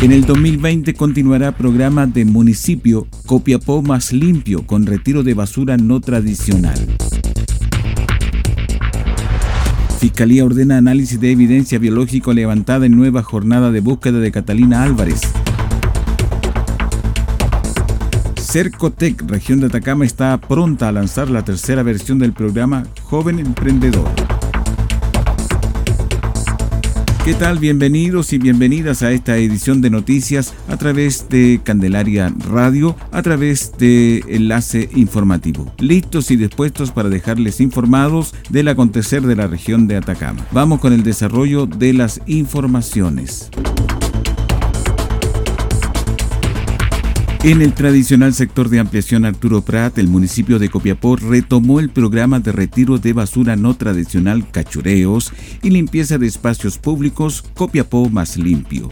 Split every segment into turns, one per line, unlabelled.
En el 2020 continuará programa de municipio Copiapó más limpio con retiro de basura no tradicional. Fiscalía ordena análisis de evidencia biológica levantada en nueva jornada de búsqueda de Catalina Álvarez. Cercotec, región de Atacama, está pronta a lanzar la tercera versión del programa Joven Emprendedor. ¿Qué tal? Bienvenidos y bienvenidas a esta edición de noticias a través de Candelaria Radio, a través de Enlace Informativo. Listos y dispuestos para dejarles informados del acontecer de la región de Atacama. Vamos con el desarrollo de las informaciones. En el tradicional sector de ampliación Arturo Prat, el municipio de Copiapó retomó el programa de retiro de basura no tradicional Cachureos y limpieza de espacios públicos Copiapó más limpio.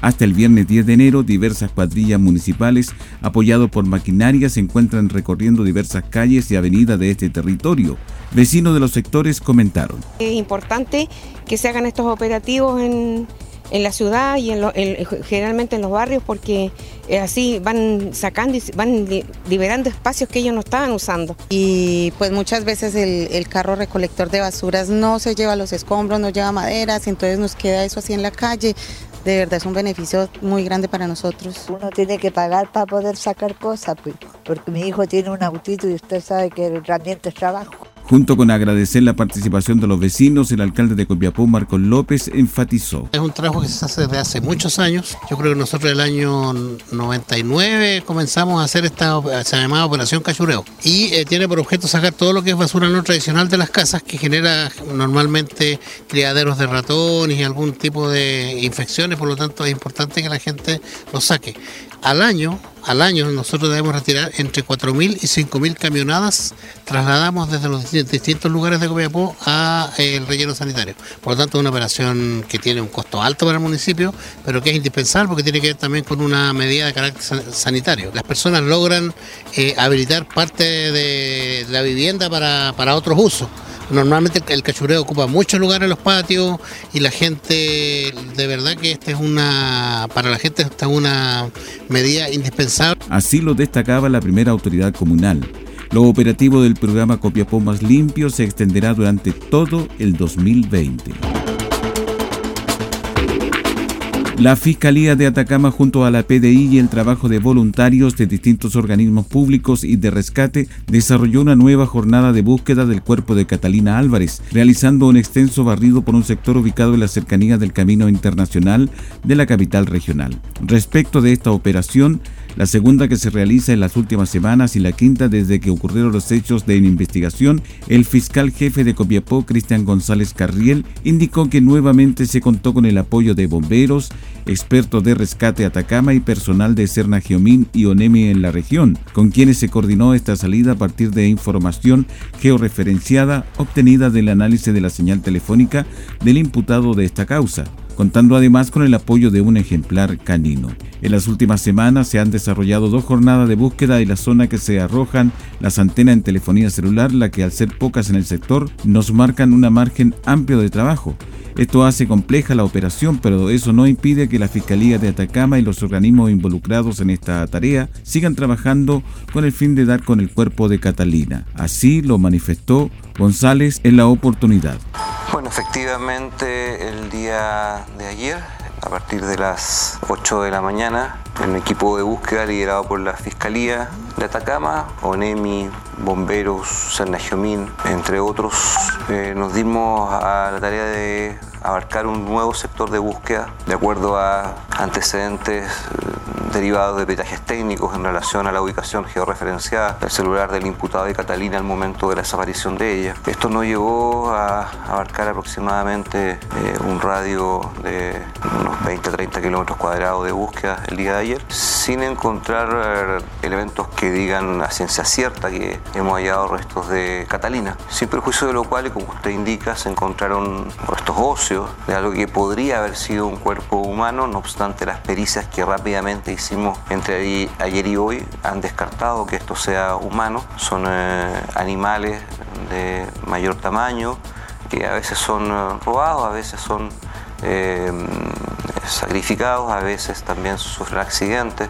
Hasta el viernes 10 de enero, diversas cuadrillas municipales, apoyados por maquinaria, se encuentran recorriendo diversas calles y avenidas de este territorio. Vecinos de los sectores comentaron.
Es importante que se hagan estos operativos en, en la ciudad y en generalmente en los barrios porque eh, así van sacando y van liberando espacios que ellos no estaban usando.
Y pues muchas veces el, el, carro recolector de basuras no se lleva los escombros, no lleva maderas, entonces nos queda eso así en la calle. De verdad es un beneficio muy grande para nosotros.
Uno tiene que pagar para poder sacar cosas, pues, porque mi hijo tiene un autito y usted sabe que el herramienta es trabajo.
Junto con agradecer la participación de los vecinos, el alcalde de Copiapó, Marcos López, enfatizó.
Es un trabajo que se hace desde hace muchos años. Yo creo que nosotros el año 99 comenzamos a hacer esta se llamada Operación Cachureo. Y eh, tiene por objeto sacar todo lo que es basura no tradicional de las casas, que genera normalmente criaderos de ratones y algún tipo de infecciones. Por lo tanto, es importante que la gente lo saque. Al año, al año nosotros debemos retirar entre 4.000 y 5.000 camionadas, trasladamos desde los distintos lugares de Copiapó a eh, el relleno sanitario. Por lo tanto, es una operación que tiene un costo alto para el municipio, pero que es indispensable porque tiene que ver también con una medida de carácter sanitario. Las personas logran eh, habilitar parte de la vivienda para, para otros usos. Normalmente el cachureo ocupa muchos lugares en los patios y la gente, de verdad que esta es una, para la gente esta es una medida indispensable.
Así lo destacaba la primera autoridad comunal. Lo operativo del programa Copiapó Más Limpio se extenderá durante todo el 2020. La Fiscalía de Atacama junto a la PDI y el trabajo de voluntarios de distintos organismos públicos y de rescate desarrolló una nueva jornada de búsqueda del cuerpo de Catalina Álvarez, realizando un extenso barrido por un sector ubicado en la cercanía del Camino Internacional de la capital regional. Respecto de esta operación, la segunda que se realiza en las últimas semanas y la quinta desde que ocurrieron los hechos de investigación, el fiscal jefe de Copiapó, Cristian González Carriel, indicó que nuevamente se contó con el apoyo de bomberos, expertos de rescate Atacama y personal de Cerna Geomín y ONEMI en la región, con quienes se coordinó esta salida a partir de información georreferenciada obtenida del análisis de la señal telefónica del imputado de esta causa contando además con el apoyo de un ejemplar canino. En las últimas semanas se han desarrollado dos jornadas de búsqueda en la zona que se arrojan las antenas en telefonía celular, la que al ser pocas en el sector nos marcan una margen amplio de trabajo. Esto hace compleja la operación, pero eso no impide que la Fiscalía de Atacama y los organismos involucrados en esta tarea sigan trabajando con el fin de dar con el cuerpo de Catalina. Así lo manifestó González en la oportunidad.
Bueno, efectivamente el día de ayer a partir de las 8 de la mañana en un equipo de búsqueda liderado por la Fiscalía de Atacama, ONEMI, bomberos, Sernajomín, entre otros, eh, nos dimos a la tarea de abarcar un nuevo sector de búsqueda de acuerdo a antecedentes eh, derivados de petajes técnicos en relación a la ubicación georreferenciada del celular del imputado de Catalina al momento de la desaparición de ella. Esto nos llevó a abarcar aproximadamente eh, un radio de unos 20-30 kilómetros cuadrados de búsqueda el día de ayer, sin encontrar elementos que digan a ciencia cierta que hemos hallado restos de Catalina, sin perjuicio de lo cual, como usted indica, se encontraron restos óseos de algo que podría haber sido un cuerpo humano, no obstante las pericias que rápidamente hicimos entre ayer y hoy han descartado que esto sea humano, son eh, animales de mayor tamaño, que a veces son eh, robados, a veces son eh, sacrificados, a veces también sufren accidentes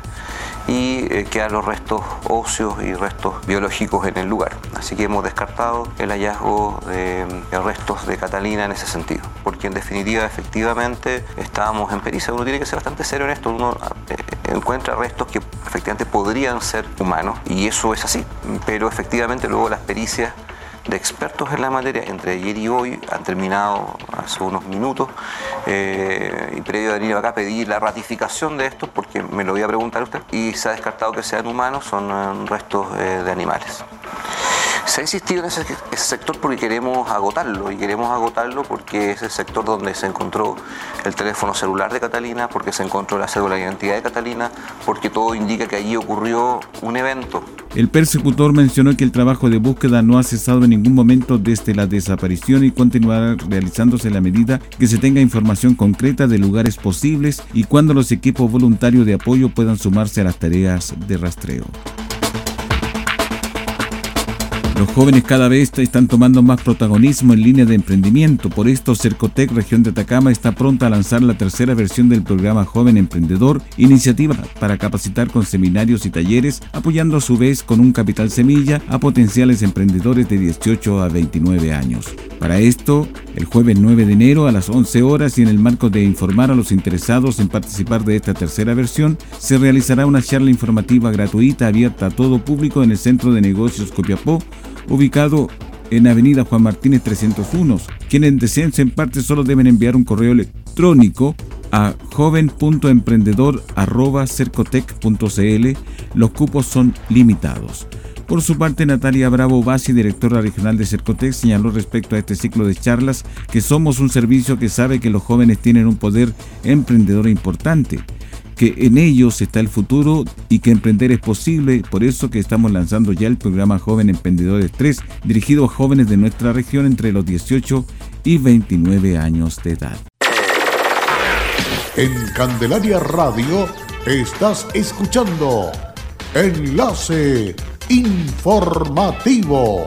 y eh, quedan los restos óseos y restos biológicos en el lugar. Así que hemos descartado el hallazgo de, restos de Catalina en ese sentido, porque en definitiva efectivamente estábamos en pericia, uno tiene que ser bastante serio en esto, uno eh, encuentra restos que efectivamente podrían ser humanos y eso es así, pero efectivamente luego las pericias de expertos en la materia entre ayer y hoy han terminado hace unos minutos eh, y previo a venir acá a pedir la ratificación de esto porque me lo voy a preguntar usted y se ha descartado que sean humanos, son eh, restos eh, de animales. Se ha insistido en ese, sector porque queremos agotarlo y queremos agotarlo porque es el sector donde se encontró el teléfono celular de Catalina, porque se encontró la cédula de identidad de Catalina, porque todo indica que allí ocurrió un evento.
El persecutor mencionó que el trabajo de búsqueda no ha cesado en ningún momento desde la desaparición y continuará realizándose a la medida que se tenga información concreta de lugares posibles y cuando los equipos voluntarios de apoyo puedan sumarse a las tareas de rastreo. Los jóvenes cada vez están tomando más protagonismo en línea de emprendimiento. Por esto, Cercotec Región de Atacama está pronta a lanzar la tercera versión del programa Joven Emprendedor, iniciativa para capacitar con seminarios y talleres, apoyando a su vez con un capital semilla a potenciales emprendedores de 18 a 29 años. Para esto, el jueves 9 de enero a las 11 horas y en el marco de informar a los interesados en participar de esta tercera versión, se realizará una charla informativa gratuita abierta a todo público en el Centro de Negocios Copiapó ubicado en Avenida Juan Martínez 301. Quienes deseen en parte solo deben enviar un correo electrónico a joven.emprendedor.cercotec.cl. Los cupos son limitados. Por su parte, Natalia Bravo Basi, directora regional de Cercotec, señaló respecto a este ciclo de charlas que somos un servicio que sabe que los jóvenes tienen un poder emprendedor importante que en ellos está el futuro y que emprender es posible, por eso que estamos lanzando ya el programa Joven Emprendedores 3, dirigido a jóvenes de nuestra región entre los 18 y 29 años de edad.
En Candelaria Radio estás escuchando Enlace Informativo.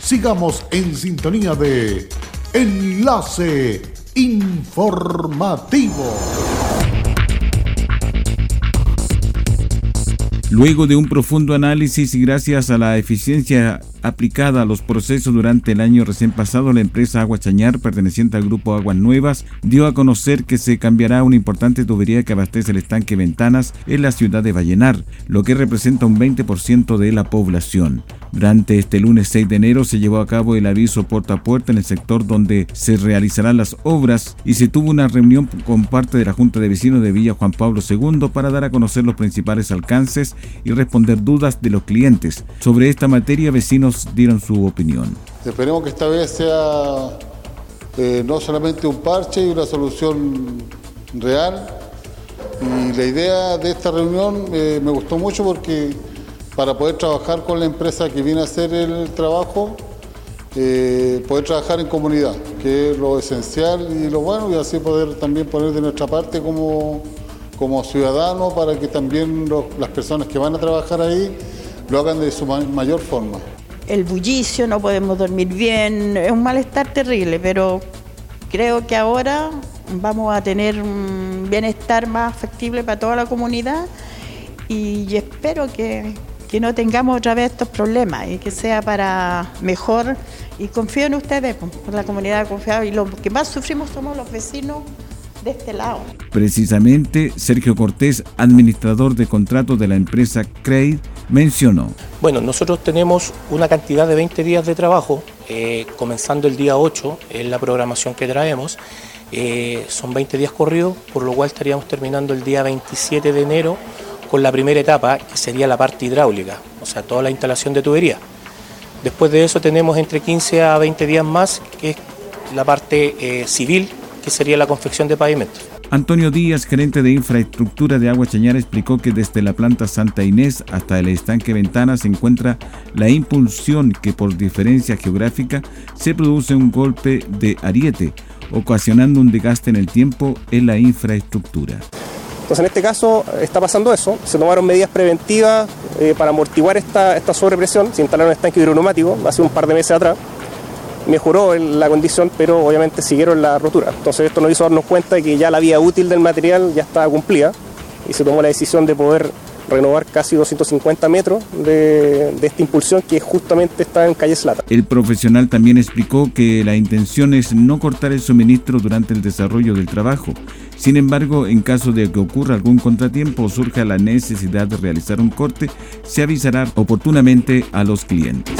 sigamos en sintonía de Enlace Informativo.
Luego de un profundo análisis y gracias a la eficiencia aplicada a los procesos durante el año recién pasado, la empresa Agua Chañar, perteneciente al grupo Aguas Nuevas, dio a conocer que se cambiará una importante tubería que abastece el estanque Ventanas en la ciudad de Vallenar, lo que representa un 20% de la población. Durante este lunes 6 de enero se llevó a cabo el aviso puerta a puerta en el sector donde se realizarán las obras y se tuvo una reunión con parte de la Junta de Vecinos de Villa Juan Pablo II para dar a conocer los principales alcances y responder dudas de los clientes. Sobre esta materia, vecinos dieron su opinión.
Esperemos que esta vez sea eh, no solamente un parche y una solución real. Y la idea de esta reunión eh, me gustó mucho porque para poder trabajar con la empresa que viene a hacer el trabajo, eh, poder trabajar en comunidad, que es lo esencial y lo bueno, y así poder también poner de nuestra parte como, como ciudadano para que también las personas que van a trabajar ahí lo hagan de su mayor forma.
El bullicio, no podemos dormir bien, es un malestar terrible, pero creo que ahora vamos a tener un bienestar más factible para toda la comunidad y espero que, que no tengamos otra vez estos problemas y que sea para mejor. Y confío en ustedes, por la comunidad confiada. Y lo que más sufrimos somos los vecinos de este lado.
Precisamente, Sergio Cortés, administrador de contratos de la empresa CREID, mencionó.
Bueno, nosotros tenemos una cantidad de 20 días de trabajo, eh, comenzando el día 8, en la programación que traemos. Eh, son 20 días corridos, por lo cual estaríamos terminando el día 27 de enero con la primera etapa, que sería la parte hidráulica, o sea, toda la instalación de tubería. Después de eso tenemos entre 15 a 20 días más, que es la parte eh, civil, que sería la confección de pavimentos.
Antonio Díaz, gerente de infraestructura de Agua Chañar, explicó que desde la planta Santa Inés hasta el estanque Ventana se encuentra la impulsión que por diferencia geográfica se produce un golpe de ariete, ocasionando un desgaste en el tiempo en la infraestructura.
Entonces, en este caso está pasando eso. Se tomaron medidas preventivas eh, para amortiguar esta, sobrepresión. Se instalaron estanque hidroneumático hace un par de meses atrás. Mejoró la condición, pero obviamente siguieron la rotura. Entonces, esto nos hizo darnos cuenta de que ya la vía útil del material ya estaba cumplida y se tomó la decisión de poder renovar casi 250 metros de, esta impulsión que justamente está en calle Slata.
El profesional también explicó que la intención es no cortar el suministro durante el desarrollo del trabajo. Sin embargo, en caso de que ocurra algún contratiempo o surja la necesidad de realizar un corte, se avisará oportunamente a los clientes.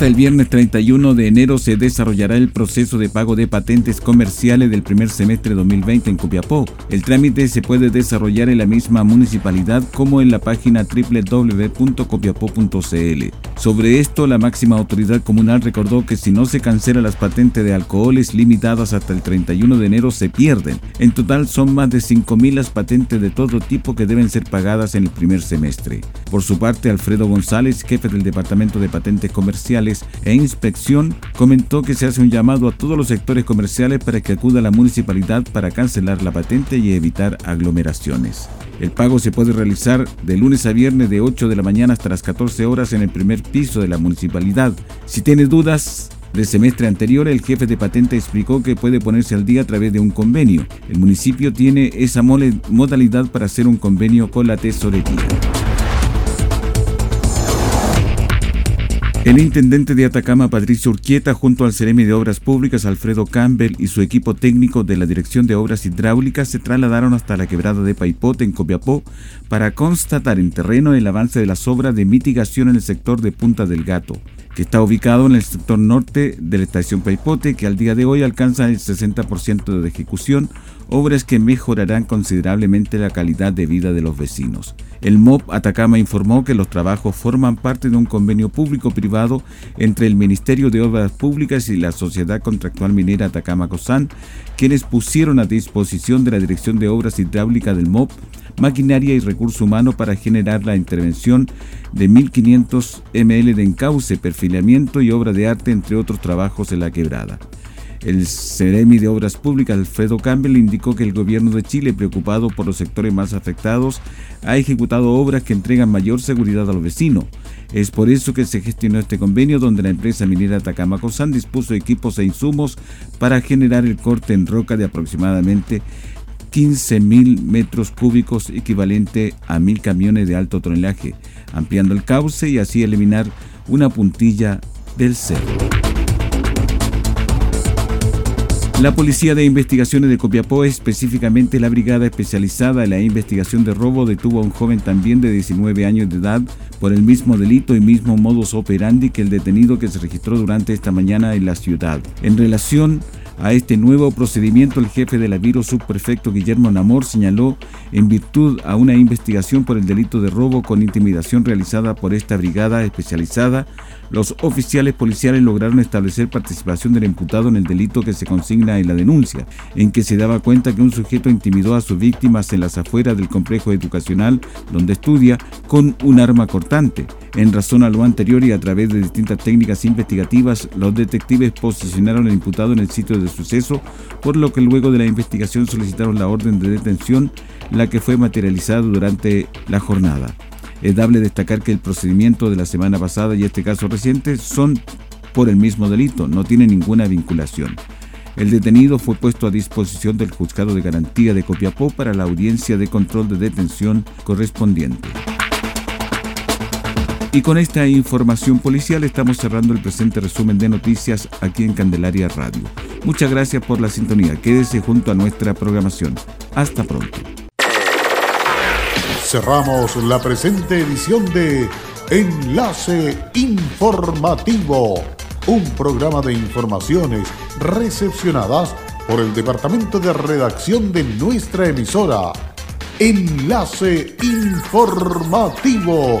Hasta el viernes 31 de enero se desarrollará el proceso de pago de patentes comerciales del primer semestre 2020 en Copiapó. El trámite se puede desarrollar en la misma municipalidad como en la página www.copiapó.cl. Sobre esto, la máxima autoridad comunal recordó que si no se cancela las patentes de alcoholes limitadas hasta el 31 de enero se pierden. En total son más de 5.000 las patentes de todo tipo que deben ser pagadas en el primer semestre. Por su parte, Alfredo González, jefe del Departamento de Patentes Comerciales, e Inspección comentó que se hace un llamado a todos los sectores comerciales para que acuda a la municipalidad para cancelar la patente y evitar aglomeraciones. El pago se puede realizar de lunes a viernes de 8 de la mañana hasta las 14 horas en el primer piso de la municipalidad. Si tienes dudas, del semestre anterior, el jefe de patente explicó que puede ponerse al día a través de un convenio. El municipio tiene esa modalidad para hacer un convenio con la tesorería. El intendente de Atacama, Patricio Urquieta, junto al Ceremi de Obras Públicas, Alfredo Campbell, y su equipo técnico de la Dirección de Obras Hidráulicas se trasladaron hasta la quebrada de Paipote, en Copiapó, para constatar en terreno el avance de las obras de mitigación en el sector de Punta del Gato, que está ubicado en el sector norte de la estación Paipote, que al día de hoy alcanza el 60% de ejecución, obras que mejorarán considerablemente la calidad de vida de los vecinos. El MOP Atacama informó que los trabajos forman parte de un convenio público-privado entre el Ministerio de Obras Públicas y la Sociedad Contractual Minera Atacama COSAN, quienes pusieron a disposición de la Dirección de Obras Hidráulicas del MOP maquinaria y recurso humano para generar la intervención de 1.500 ml de encauce, perfilamiento y obra de arte, entre otros trabajos en la quebrada. El Ceremi de Obras Públicas, Alfredo Campbell, indicó que el gobierno de Chile, preocupado por los sectores más afectados, ha ejecutado obras que entregan mayor seguridad a los vecinos. Es por eso que se gestionó este convenio donde la empresa minera Atacama Cosan dispuso equipos e insumos para generar el corte en roca de aproximadamente 15.000 metros cúbicos equivalente a 1.000 camiones de alto tonelaje, ampliando el cauce y así eliminar una puntilla del cerro. La Policía de Investigaciones de Copiapó, específicamente la Brigada Especializada en la Investigación de Robo, detuvo a un joven también de 19 años de edad por el mismo delito y mismo modus operandi que el detenido que se registró durante esta mañana en la ciudad. En relación a este nuevo procedimiento, el jefe de la Viro subprefecto Guillermo Namor señaló, en virtud a una investigación por el delito de robo con intimidación realizada por esta brigada especializada, los oficiales policiales lograron establecer participación del imputado en el delito que se consigna en la denuncia, en que se daba cuenta que un sujeto intimidó a sus víctimas en las afueras del complejo educacional donde estudia con un arma cortante. En razón a lo anterior y a través de distintas técnicas investigativas, los detectives posicionaron al imputado en el sitio de suceso, por lo que luego de la investigación solicitaron la orden de detención, la que fue materializada durante la jornada. Es dable destacar que el procedimiento de la semana pasada y este caso reciente son por el mismo delito, no tienen ninguna vinculación. El detenido fue puesto a disposición del juzgado de garantía de Copiapó para la audiencia de control de detención correspondiente. Y con esta información policial estamos cerrando el presente resumen de noticias aquí en Candelaria Radio. Muchas gracias por la sintonía. Quédese junto a nuestra programación. Hasta pronto.
Cerramos la presente edición de Enlace Informativo, un programa de informaciones recepcionadas por el Departamento de Redacción de nuestra emisora. Enlace Informativo